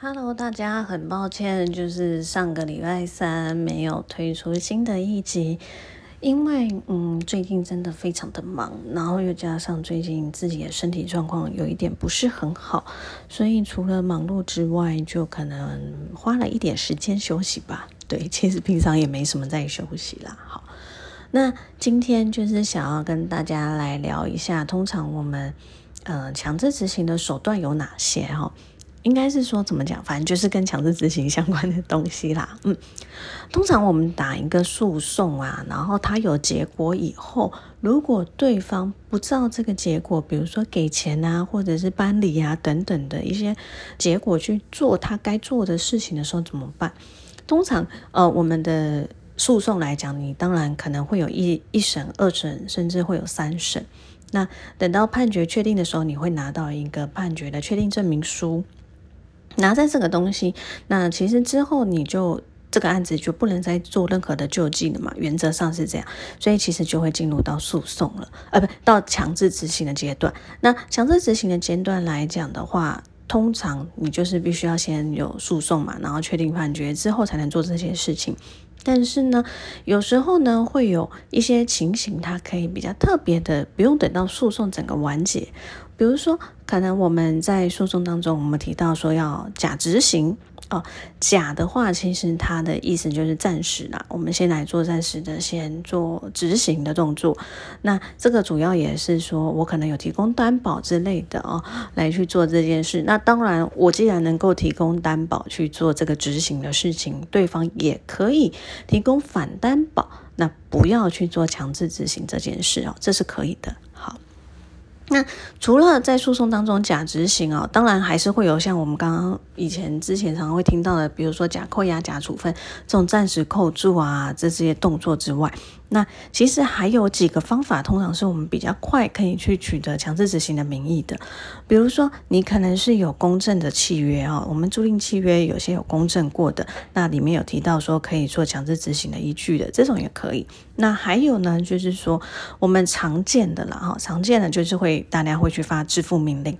Hello，大家很抱歉，就是上个礼拜三没有推出新的一集，因为嗯最近真的非常的忙，然后又加上最近自己的身体状况有一点不是很好，所以除了忙碌之外，就可能花了一点时间休息吧。对，其实平常也没什么在休息啦。好，那今天就是想要跟大家来聊一下，通常我们呃强制执行的手段有哪些哈？应该是说怎么讲，反正就是跟强制执行相关的东西啦。嗯，通常我们打一个诉讼啊，然后他有结果以后，如果对方不照这个结果，比如说给钱啊，或者是搬离啊等等的一些结果去做他该做的事情的时候，怎么办？通常呃，我们的诉讼来讲，你当然可能会有一一审、二审，甚至会有三审。那等到判决确定的时候，你会拿到一个判决的确定证明书。拿在这个东西，那其实之后你就这个案子就不能再做任何的救济了嘛？原则上是这样，所以其实就会进入到诉讼了，呃，不到强制执行的阶段。那强制执行的阶段来讲的话，通常你就是必须要先有诉讼嘛，然后确定判决之后才能做这些事情。但是呢，有时候呢会有一些情形，它可以比较特别的，不用等到诉讼整个完结。比如说，可能我们在诉讼当中，我们提到说要假执行哦，假的话，其实它的意思就是暂时啦。我们先来做暂时的，先做执行的动作。那这个主要也是说我可能有提供担保之类的哦，来去做这件事。那当然，我既然能够提供担保去做这个执行的事情，对方也可以提供反担保，那不要去做强制执行这件事哦，这是可以的。那除了在诉讼当中假执行哦，当然还是会有像我们刚刚以前之前常常会听到的，比如说假扣押、假处分这种暂时扣住啊这些动作之外。那其实还有几个方法，通常是我们比较快可以去取得强制执行的名义的。比如说，你可能是有公证的契约啊，我们租赁契约有些有公证过的，那里面有提到说可以做强制执行的依据的，这种也可以。那还有呢，就是说我们常见的了哈，常见的就是会大家会去发支付命令。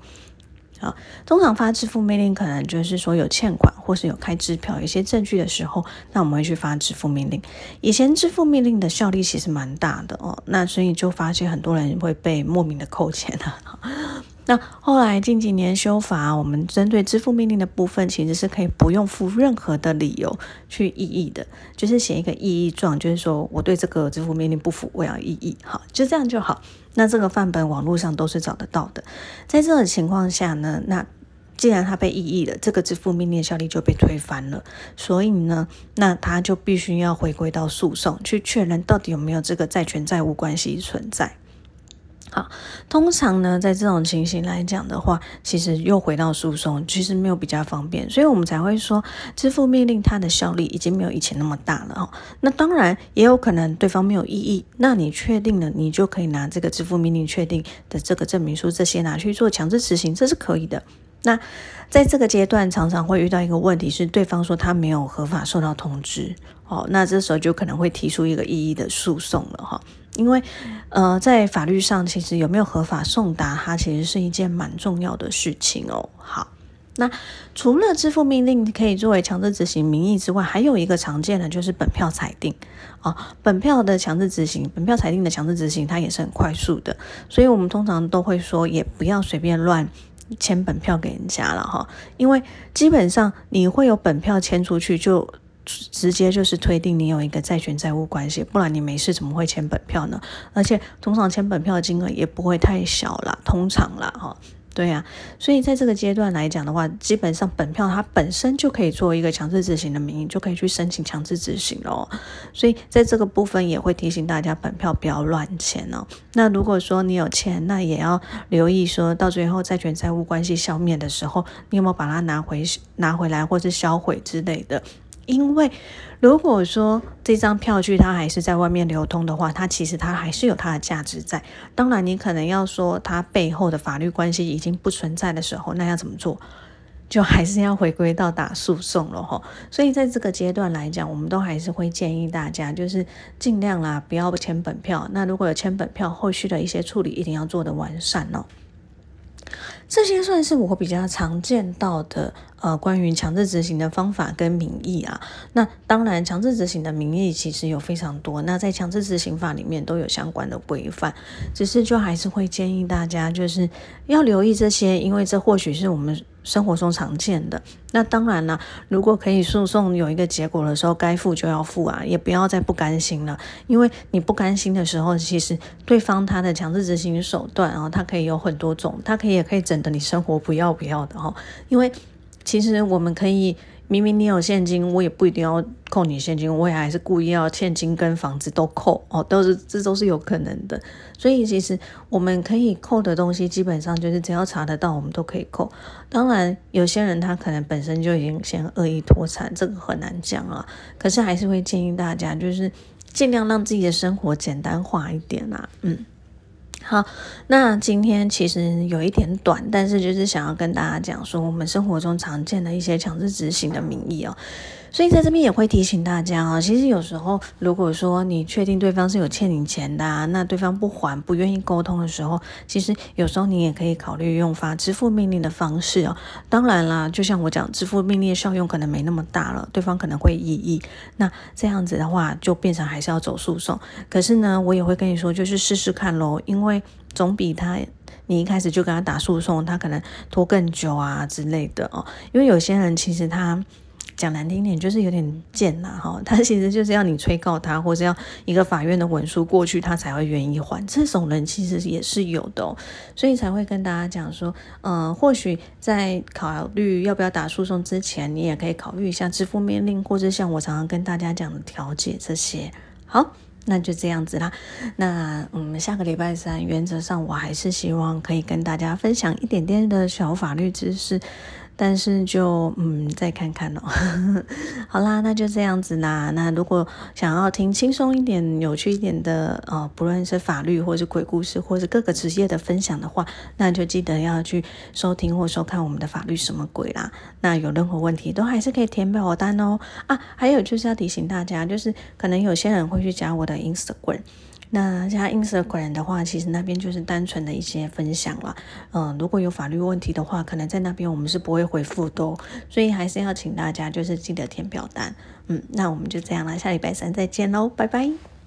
啊，通常发支付命令可能就是说有欠款或是有开支票、一些证据的时候，那我们会去发支付命令。以前支付命令的效力其实蛮大的哦，那所以就发现很多人会被莫名的扣钱啊。那后来近几年修法，我们针对支付命令的部分，其实是可以不用付任何的理由去异议的，就是写一个异议状，就是说我对这个支付命令不服，我要异议，好，就这样就好。那这个范本网络上都是找得到的。在这种情况下呢，那既然它被异议了，这个支付命令效力就被推翻了，所以呢，那他就必须要回归到诉讼去确认到底有没有这个债权债务关系存在。通常呢，在这种情形来讲的话，其实又回到诉讼，其实没有比较方便，所以我们才会说支付命令它的效力已经没有以前那么大了哈。那当然也有可能对方没有异议，那你确定了，你就可以拿这个支付命令确定的这个证明书这些拿去做强制执行，这是可以的。那在这个阶段，常常会遇到一个问题是，对方说他没有合法受到通知，哦，那这时候就可能会提出一个异议的诉讼了哈。因为，呃，在法律上，其实有没有合法送达，它其实是一件蛮重要的事情哦。好，那除了支付命令可以作为强制执行名义之外，还有一个常见的就是本票裁定哦。本票的强制执行，本票裁定的强制执行，它也是很快速的，所以我们通常都会说，也不要随便乱签本票给人家了哈，因为基本上你会有本票签出去就。直接就是推定你有一个债权债务关系，不然你没事怎么会签本票呢？而且通常签本票的金额也不会太小啦，通常啦，哈，对呀，所以在这个阶段来讲的话，基本上本票它本身就可以做一个强制执行的名义，就可以去申请强制执行咯。所以在这个部分也会提醒大家，本票不要乱签哦。那如果说你有钱，那也要留意，说到最后债权债务关系消灭的时候，你有没有把它拿回拿回来，或是销毁之类的。因为如果说这张票据它还是在外面流通的话，它其实它还是有它的价值在。当然，你可能要说它背后的法律关系已经不存在的时候，那要怎么做？就还是要回归到打诉讼了哈。所以在这个阶段来讲，我们都还是会建议大家，就是尽量啦，不要签本票。那如果有签本票，后续的一些处理一定要做的完善哦。这些算是我比较常见到的，呃，关于强制执行的方法跟名义啊。那当然，强制执行的名义其实有非常多，那在强制执行法里面都有相关的规范。只是就还是会建议大家，就是要留意这些，因为这或许是我们。生活中常见的，那当然了。如果可以诉讼有一个结果的时候，该付就要付啊，也不要再不甘心了。因为你不甘心的时候，其实对方他的强制执行手段啊，他可以有很多种，他可以也可以整的你生活不要不要的哈。因为其实我们可以。明明你有现金，我也不一定要扣你现金，我也还是故意要现金跟房子都扣哦，都是这都是有可能的。所以其实我们可以扣的东西，基本上就是只要查得到，我们都可以扣。当然，有些人他可能本身就已经先恶意脱产，这个很难讲啊。可是还是会建议大家，就是尽量让自己的生活简单化一点啊，嗯。好，那今天其实有一点短，但是就是想要跟大家讲说，我们生活中常见的一些强制执行的名义哦。所以在这边也会提醒大家啊，其实有时候如果说你确定对方是有欠你钱的，啊，那对方不还、不愿意沟通的时候，其实有时候你也可以考虑用发支付命令的方式哦。当然啦，就像我讲，支付命令效用可能没那么大了，对方可能会异议。那这样子的话，就变成还是要走诉讼。可是呢，我也会跟你说，就是试试看喽，因为总比他你一开始就跟他打诉讼，他可能拖更久啊之类的哦。因为有些人其实他。讲难听点，就是有点贱呐，哈，他其实就是要你催告他，或者要一个法院的文书过去，他才会愿意还。这种人其实也是有的，所以才会跟大家讲说，嗯，或许在考虑要不要打诉讼之前，你也可以考虑一下支付命令，或者像我常常跟大家讲的调解这些。好，那就这样子啦。那嗯，下个礼拜三，原则上我还是希望可以跟大家分享一点点的小法律知识。但是就嗯，再看看哦。好啦，那就这样子啦。那如果想要听轻松一点、有趣一点的，呃，不论是法律或是鬼故事，或是各个职业的分享的话，那就记得要去收听或收看我们的法律什么鬼啦。那有任何问题都还是可以填表单哦。啊，还有就是要提醒大家，就是可能有些人会去加我的 Instagram。那像 Instagram 的话，其实那边就是单纯的一些分享了。嗯，如果有法律问题的话，可能在那边我们是不会回复的，所以还是要请大家就是记得填表单。嗯，那我们就这样了，下礼拜三再见喽，拜拜。